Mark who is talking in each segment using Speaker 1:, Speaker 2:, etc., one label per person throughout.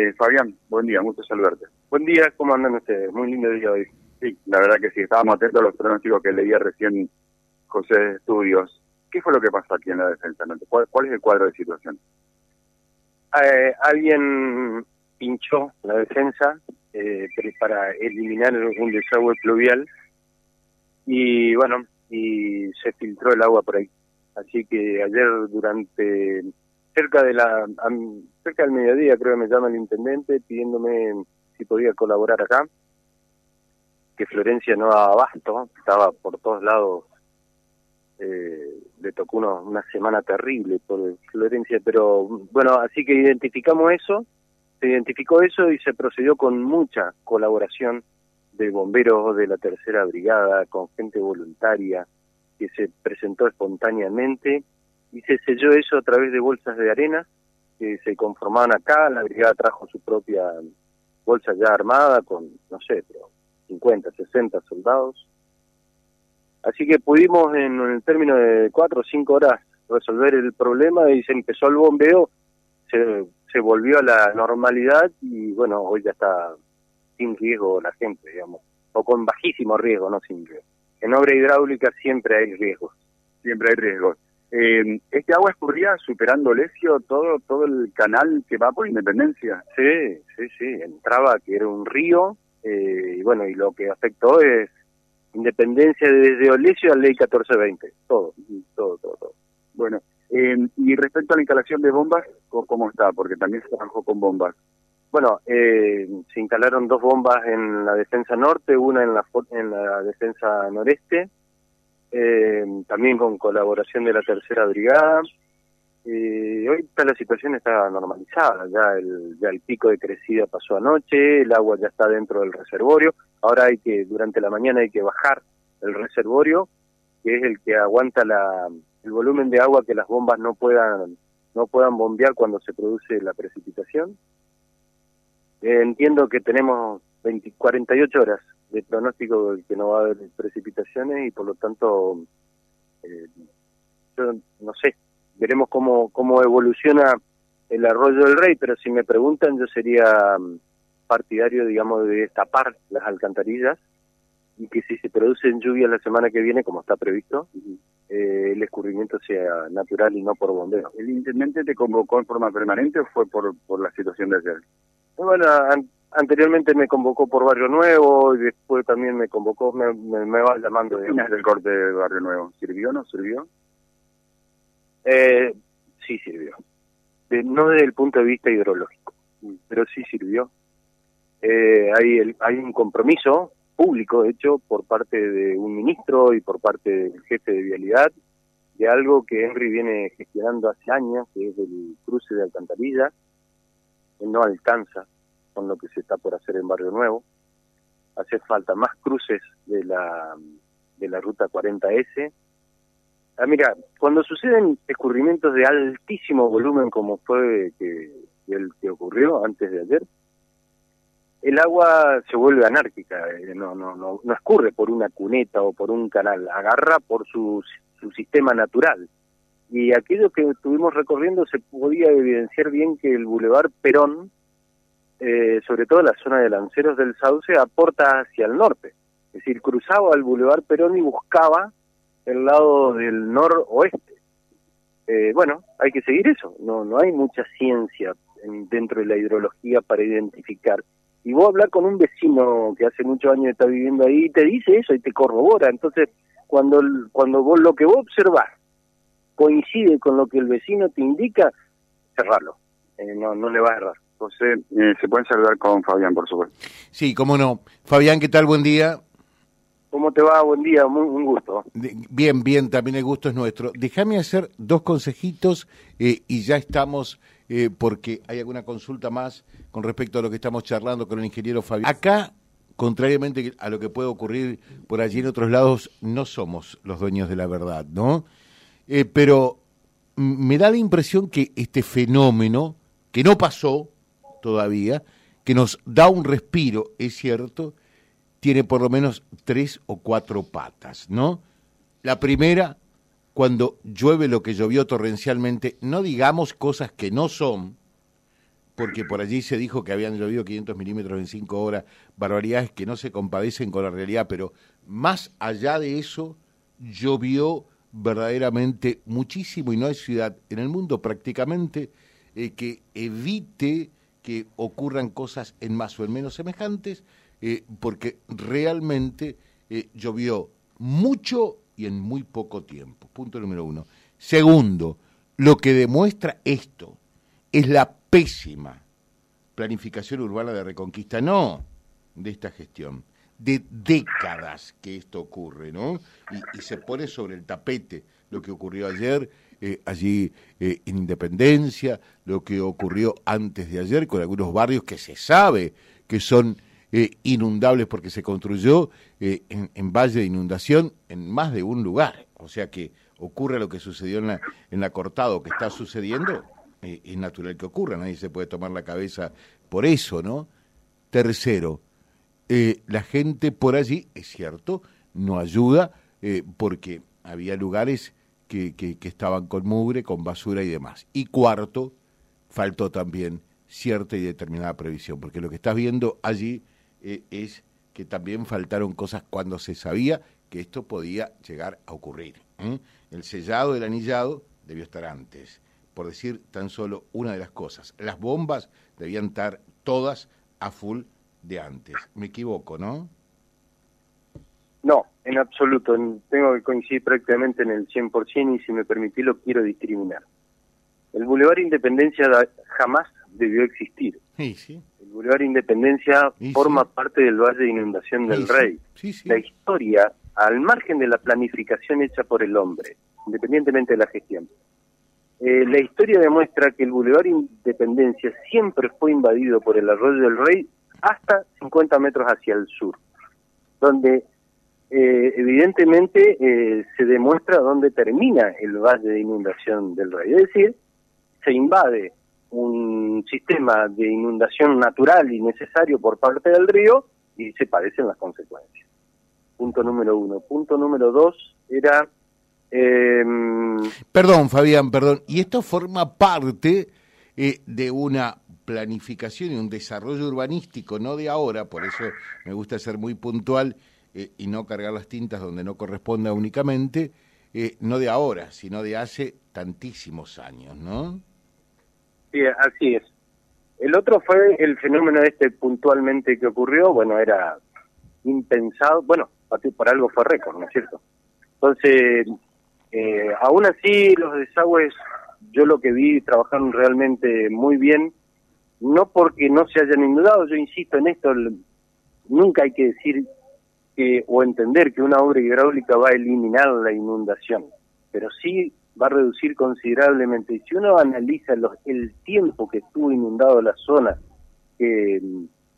Speaker 1: Eh, Fabián, buen día, mucho saludarte.
Speaker 2: Buen día, ¿cómo andan ustedes? Muy lindo día hoy.
Speaker 1: Sí, la verdad que sí, estábamos atentos a los pronósticos que leía recién José de Estudios. ¿Qué fue lo que pasó aquí en la defensa? ¿Cuál, cuál es el cuadro de situación?
Speaker 2: Eh, alguien pinchó la defensa eh, para eliminar un desagüe pluvial y bueno, y se filtró el agua por ahí. Así que ayer durante cerca de la cerca del mediodía creo que me llama el intendente pidiéndome si podía colaborar acá. Que Florencia no daba abasto estaba por todos lados eh, le tocó una semana terrible por Florencia pero bueno así que identificamos eso se identificó eso y se procedió con mucha colaboración de bomberos de la tercera brigada con gente voluntaria que se presentó espontáneamente y se selló eso a través de bolsas de arena que se conformaban acá, la brigada trajo su propia bolsa ya armada con, no sé, pero 50, 60 soldados. Así que pudimos en, el término de cuatro o cinco horas resolver el problema y se empezó el bombeo, se, se volvió a la normalidad y bueno, hoy ya está sin riesgo la gente, digamos, o con bajísimo riesgo, no sin riesgo. En obra hidráulica siempre hay riesgos.
Speaker 1: Siempre hay riesgos. Eh, ¿Este agua escurría superando Lesio todo todo el canal que va por Independencia?
Speaker 2: Sí, sí, sí. Entraba que era un río eh, y bueno, y lo que afectó es Independencia desde Olesio a Ley 1420. Todo, todo, todo, todo.
Speaker 1: Bueno, eh, y respecto a la instalación de bombas, ¿cómo está? Porque también se trabajó con bombas.
Speaker 2: Bueno, eh, se instalaron dos bombas en la defensa norte, una en la, en la defensa noreste eh, también con colaboración de la tercera brigada. hoy está la situación está normalizada, ya el, ya el pico de crecida pasó anoche, el agua ya está dentro del reservorio, ahora hay que, durante la mañana hay que bajar el reservorio, que es el que aguanta la, el volumen de agua que las bombas no puedan, no puedan bombear cuando se produce la precipitación. Eh, entiendo que tenemos 20, 48 horas de pronóstico que no va a haber precipitaciones y por lo tanto, eh, yo no sé, veremos cómo, cómo evoluciona el arroyo del rey, pero si me preguntan yo sería mm, partidario, digamos, de destapar las alcantarillas y que si se producen lluvias la semana que viene, como está previsto, eh, el escurrimiento sea natural y no por bombeo.
Speaker 1: ¿El intendente te convocó en forma permanente o fue por, por la situación de ayer?
Speaker 2: Bueno, anteriormente me convocó por Barrio Nuevo y después también me convocó, me, me, va llamando.
Speaker 1: ¿Qué del corte de Barrio Nuevo? ¿Sirvió o no sirvió?
Speaker 2: Eh, sí sirvió. no desde el punto de vista hidrológico, pero sí sirvió. Eh, hay, el, hay un compromiso público, hecho, por parte de un ministro y por parte del jefe de vialidad, de algo que Henry viene gestionando hace años, que es el cruce de alcantarilla. Él no alcanza con lo que se está por hacer en Barrio Nuevo. Hace falta más cruces de la, de la ruta 40S. Ah, mira, cuando suceden escurrimientos de altísimo volumen como fue que, el que ocurrió antes de ayer, el agua se vuelve anárquica, eh, no, no, no, no escurre por una cuneta o por un canal, agarra por su, su sistema natural. Y aquello que estuvimos recorriendo se podía evidenciar bien que el Boulevard Perón eh, sobre todo la zona de Lanceros del Sauce, aporta hacia el norte. Es decir, cruzaba el Boulevard Perón y buscaba el lado del noroeste. Eh, bueno, hay que seguir eso. No, no hay mucha ciencia dentro de la hidrología para identificar. Y vos hablar con un vecino que hace muchos años está viviendo ahí y te dice eso y te corrobora. Entonces, cuando, cuando vos lo que vos observás coincide con lo que el vecino te indica, cerralo. Eh, no, no le va a errar.
Speaker 1: José, eh, se pueden saludar con Fabián, por supuesto.
Speaker 3: Sí, cómo no. Fabián, ¿qué tal? Buen día.
Speaker 2: ¿Cómo te va? Buen día, Muy, un gusto.
Speaker 3: bien, bien, también el gusto es nuestro. Déjame hacer dos consejitos eh, y ya estamos, eh, porque hay alguna consulta más con respecto a lo que estamos charlando con el ingeniero Fabián. Acá, contrariamente a lo que puede ocurrir por allí en otros lados, no somos los dueños de la verdad, ¿no? pero me da la impresión que este fenómeno, que no pasó, todavía, que nos da un respiro, es cierto, tiene por lo menos tres o cuatro patas, ¿no? La primera, cuando llueve lo que llovió torrencialmente, no digamos cosas que no son, porque por allí se dijo que habían llovido 500 milímetros en cinco horas, barbaridades que no se compadecen con la realidad, pero más allá de eso, llovió verdaderamente muchísimo y no hay ciudad en el mundo prácticamente eh, que evite que ocurran cosas en más o en menos semejantes, eh, porque realmente eh, llovió mucho y en muy poco tiempo. Punto número uno. Segundo, lo que demuestra esto es la pésima planificación urbana de Reconquista, no de esta gestión, de décadas que esto ocurre, ¿no? Y, se pone sobre el tapete lo que ocurrió ayer eh, allí eh, en Independencia, lo que ocurrió antes de ayer con algunos barrios que se sabe que son eh, inundables porque se construyó en, en, valle de inundación en más de un lugar. O sea que ocurre lo que sucedió en la, en la Cortado, que está sucediendo, es natural que ocurra, nadie se puede tomar la cabeza por eso, ¿no? Tercero, la gente por allí, es cierto, no ayuda porque había lugares que, que, estaban con mugre, con basura y demás. Y cuarto, faltó también cierta y determinada previsión, porque lo que estás viendo allí eh, es que también faltaron cosas cuando se sabía que esto podía llegar a ocurrir. El sellado del anillado debió estar antes, por decir tan solo una de las cosas. Las bombas debían estar todas a full de antes. Me equivoco, ¿no?
Speaker 2: No, en absoluto. Tengo que coincidir prácticamente en el 100% y si me permitís lo quiero discriminar. El Boulevard Independencia jamás debió existir.
Speaker 3: Sí, sí.
Speaker 2: El Boulevard Independencia forma parte del Valle de Inundación del Rey. La historia, al margen de la planificación hecha por el hombre, independientemente de la gestión, eh, la historia demuestra que el Boulevard Independencia siempre fue invadido por el Arroyo del Rey hasta 50 metros hacia el sur, donde eh, evidentemente eh, se demuestra dónde termina el valle de inundación del Rey. Es decir, se invade un sistema de inundación natural y necesario por parte del río y se padecen las consecuencias. Punto número uno. Punto número dos era...
Speaker 3: Eh, perdón, Fabián, perdón. Y esto forma parte eh, de una planificación y un desarrollo urbanístico, no de ahora, por eso me gusta ser muy puntual eh, y no cargar las tintas donde no corresponda únicamente, eh, no de ahora, sino de hace tantísimos años, ¿no?
Speaker 2: Sí, así es. El otro fue el fenómeno este puntualmente que ocurrió, bueno, era impensado, bueno, por algo fue récord, ¿no es cierto? Entonces, eh, aún así los desagües, yo lo que vi, trabajaron realmente muy bien, no porque no se hayan inundado, yo insisto en esto, nunca hay que decir que o entender que una obra hidráulica va a eliminar la inundación, pero sí va a reducir considerablemente. Y si uno analiza los, el tiempo que estuvo inundado la zona que,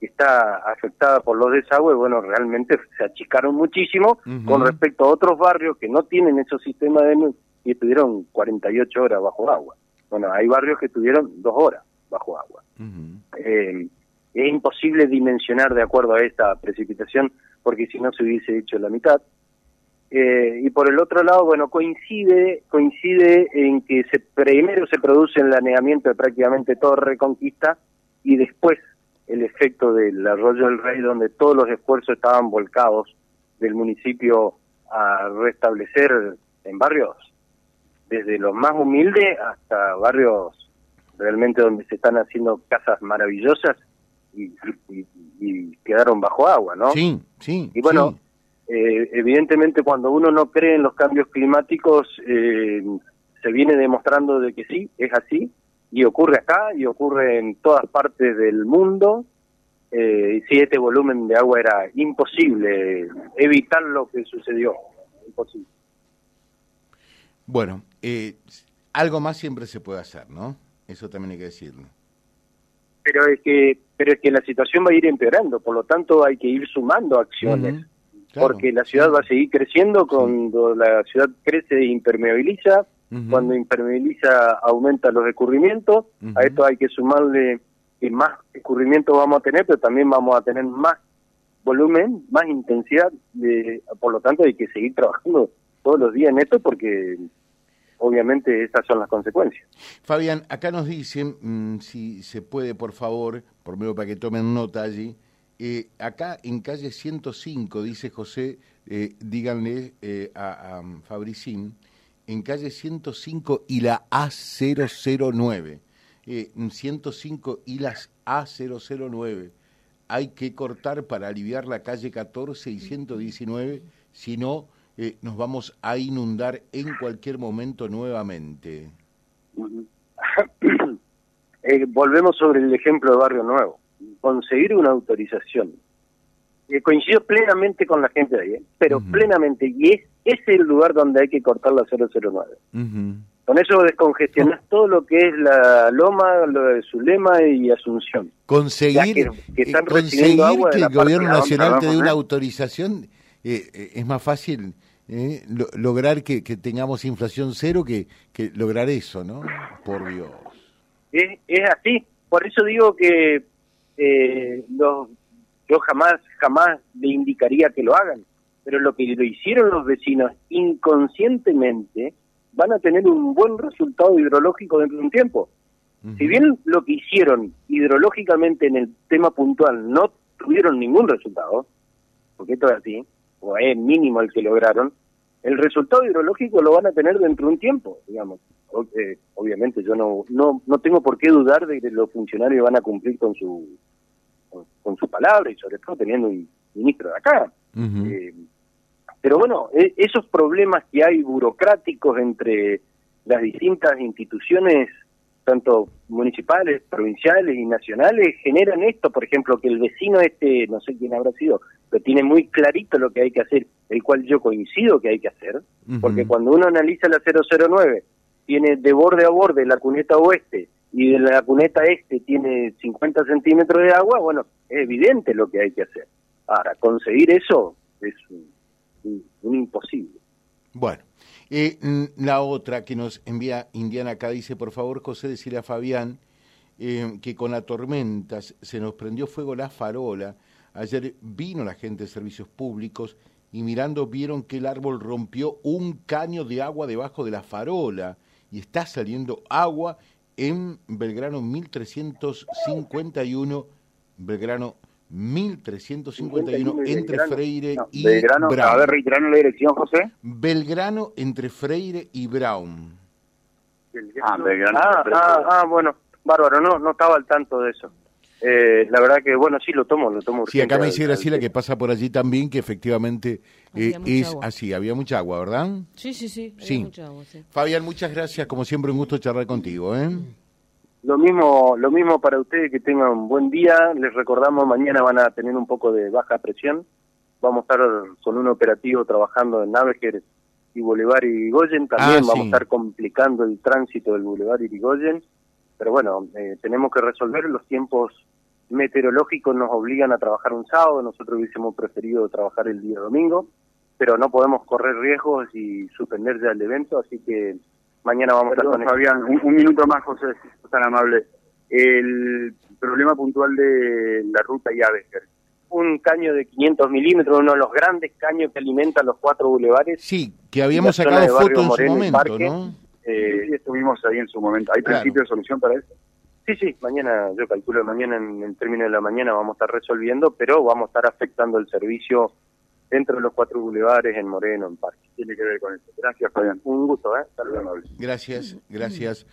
Speaker 2: está afectada por los desagües, bueno, realmente se achicaron muchísimo con respecto a otros barrios que no tienen esos sistemas de y estuvieron 48 horas bajo agua. Bueno, hay barrios que tuvieron dos horas bajo agua. Eh, es imposible dimensionar de acuerdo a esta precipitación porque si no se hubiese hecho la mitad. Eh, y por el otro lado, bueno, coincide coincide en que se, primero se produce el aneamiento de prácticamente toda Reconquista y después el efecto del arroyo del Rey, donde todos los esfuerzos estaban volcados del municipio a restablecer en barrios, desde los más humildes hasta barrios realmente donde se están haciendo casas maravillosas y, quedaron bajo agua, ¿no?
Speaker 3: Sí, sí.
Speaker 2: Y bueno, eh, evidentemente cuando uno no cree en los cambios climáticos, eh, se viene demostrando de que sí, es así, y ocurre acá, y ocurre en todas partes del mundo. Eh, y si este volumen de agua era imposible evitar lo que sucedió, imposible.
Speaker 3: Bueno, algo más siempre se puede hacer, ¿no? Eso también hay que decirlo.
Speaker 2: Pero es que, pero es que la situación va a ir empeorando, por lo tanto hay que ir sumando acciones. porque la ciudad va a seguir creciendo cuando la ciudad crece e impermeabiliza, cuando impermeabiliza aumenta los escurrimientos, a esto hay que sumarle que más escurrimientos vamos a tener, pero también vamos a tener más volumen, más intensidad, de, por lo tanto hay que seguir trabajando todos los días en esto porque obviamente esas son las consecuencias.
Speaker 3: Fabián, acá nos dicen, mm, si se puede, por favor, por medio para que tomen nota allí, eh, acá en calle 105, dice José, eh, díganle eh, a, a, Fabricín, en calle 105 y la A009, 105 y las A009, hay que cortar para aliviar la calle 14 y 119, si no eh, nos vamos a inundar en cualquier momento nuevamente.
Speaker 2: eh, volvemos sobre el ejemplo de Barrio Nuevo. Conseguir una autorización. Eh, coincido plenamente con la gente de ahí, ¿eh? pero uh -huh. plenamente. Y es, es el lugar donde hay que cortar la 009. Uh -huh. Con eso descongestionás uh -huh. todo lo que es la Loma, lo de Zulema y Asunción.
Speaker 3: Conseguir, que, que, están conseguir que el gobierno nacional te dé una autorización eh, es más fácil eh, lo, lograr que, que, tengamos inflación cero que, que, lograr eso, ¿no? Por Dios.
Speaker 2: Es, es así. Por eso digo que eh, yo jamás, jamás le indicaría que lo hagan. Pero lo que lo hicieron los vecinos inconscientemente van a tener un buen resultado hidrológico dentro de un tiempo. Uh -huh. Si bien lo que hicieron hidrológicamente en el tema puntual no tuvieron ningún resultado, porque esto es así, o es mínimo el que lograron, el resultado hidrológico lo van a tener dentro de un tiempo, digamos. Eh, obviamente yo no, no no tengo por qué dudar de que los funcionarios van a cumplir con su con, con su palabra y sobre todo teniendo un ministro de acá. Uh -huh. eh, pero bueno, eh, esos problemas que hay burocráticos entre las distintas instituciones, tanto municipales, provinciales y nacionales, generan esto, por ejemplo, que el vecino este, no sé quién habrá sido, pero tiene muy clarito lo que hay que hacer, el cual yo coincido que hay que hacer, uh -huh. porque cuando uno analiza la 009, tiene de borde a borde la cuneta oeste y de la cuneta este tiene 50 centímetros de agua, bueno, es evidente lo que hay que hacer. Ahora, conseguir eso es un, un, un imposible.
Speaker 3: Bueno, eh, la otra que nos envía Indiana acá dice, por favor, José, decirle a Fabián eh, que con las tormentas se nos prendió fuego la farola. Ayer vino la gente de servicios públicos y mirando vieron que el árbol rompió un caño de agua debajo de la farola y está saliendo agua en Belgrano 1351, Belgrano 1351 entre Freire no, y
Speaker 1: Belgrano,
Speaker 3: Brown.
Speaker 1: A ver, reiterando la dirección, José.
Speaker 3: Belgrano entre Freire y Brown.
Speaker 2: Ah, Belgrano. Ah, ah, ah, bueno, bárbaro, no, no estaba al tanto de eso. Eh, la verdad que, bueno, sí lo tomo, lo tomo
Speaker 3: urgente. Sí, acá me dice Graciela que pasa por allí también, que efectivamente eh, es agua. así, había mucha agua, ¿verdad?
Speaker 4: Sí, sí, sí,
Speaker 3: sí. mucha agua, sí. Fabián, muchas gracias, como siempre un gusto charlar contigo, ¿eh?
Speaker 2: Lo mismo, lo mismo para ustedes, que tengan un buen día. Les recordamos, mañana van a tener un poco de baja presión. Vamos a estar con un operativo trabajando en Naveger y Boulevard Irigoyen. También ah, vamos sí. a estar complicando el tránsito del Boulevard Irigoyen. Pero bueno, eh, tenemos que resolver. Los tiempos meteorológicos nos obligan a trabajar un sábado. Nosotros hubiésemos preferido trabajar el día domingo. Pero no podemos correr riesgos y suspender ya el evento. Así que mañana vamos
Speaker 1: Perdón,
Speaker 2: a estar
Speaker 1: con Fabián, un, un, minuto más, José, si tan amable. El problema puntual de la ruta Yavesker.
Speaker 2: Un caño de 500 milímetros, uno de los grandes caños que alimentan los cuatro bulevares.
Speaker 3: Sí, que habíamos sacado foto en su momento,
Speaker 1: Parque, ¿no? Eh, sí, estuvimos ahí en su momento. ¿Hay claro. principio de solución para eso?
Speaker 2: Sí, sí, mañana, yo calculo mañana en el término de la mañana vamos a estar resolviendo, pero vamos a estar afectando el servicio dentro de los cuatro bulevares, en Moreno, en Parque.
Speaker 1: Tiene que ver con eso. Gracias, Fabián.
Speaker 2: Un gusto, ¿eh?
Speaker 3: Gracias, gracias.